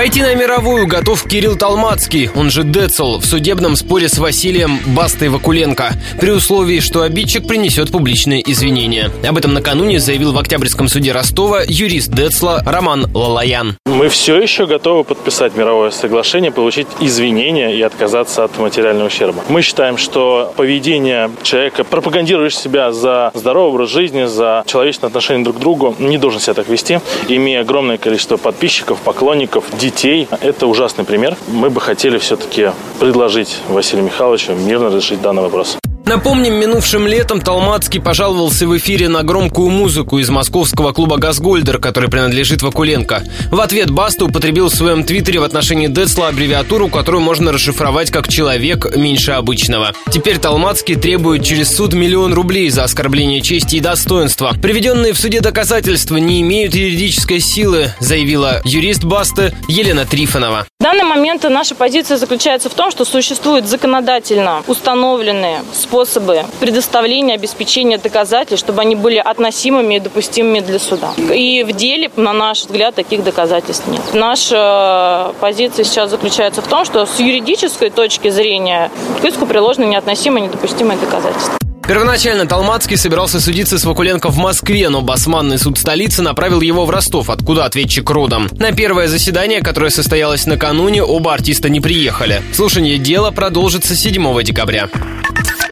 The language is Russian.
Пойти на мировую готов Кирилл Талмацкий, он же Децл, в судебном споре с Василием Бастой Вакуленко, при условии, что обидчик принесет публичные извинения. Об этом накануне заявил в Октябрьском суде Ростова юрист Децла Роман Лалаян. Мы все еще готовы подписать мировое соглашение, получить извинения и отказаться от материального ущерба. Мы считаем, что поведение человека, пропагандирующего себя за здоровый образ жизни, за человечное отношение друг к другу, не должен себя так вести, имея огромное количество подписчиков, поклонников, детей. Это ужасный пример. Мы бы хотели все-таки предложить Василию Михайловичу мирно решить данный вопрос. Напомним, минувшим летом Талмацкий пожаловался в эфире на громкую музыку из московского клуба «Газгольдер», который принадлежит Вакуленко. В ответ Баста употребил в своем твиттере в отношении Децла аббревиатуру, которую можно расшифровать как «человек меньше обычного». Теперь Талмацкий требует через суд миллион рублей за оскорбление чести и достоинства. Приведенные в суде доказательства не имеют юридической силы, заявила юрист Басты Елена Трифонова. В данный момент наша позиция заключается в том, что существуют законодательно установленные способы способы предоставления, обеспечения доказательств, чтобы они были относимыми и допустимыми для суда. И в деле, на наш взгляд, таких доказательств нет. Наша позиция сейчас заключается в том, что с юридической точки зрения к иску приложены неотносимые, недопустимые доказательства. Первоначально Талмацкий собирался судиться с Вакуленко в Москве, но Басманный суд столицы направил его в Ростов, откуда ответчик родом. На первое заседание, которое состоялось накануне, оба артиста не приехали. Слушание дела продолжится 7 декабря.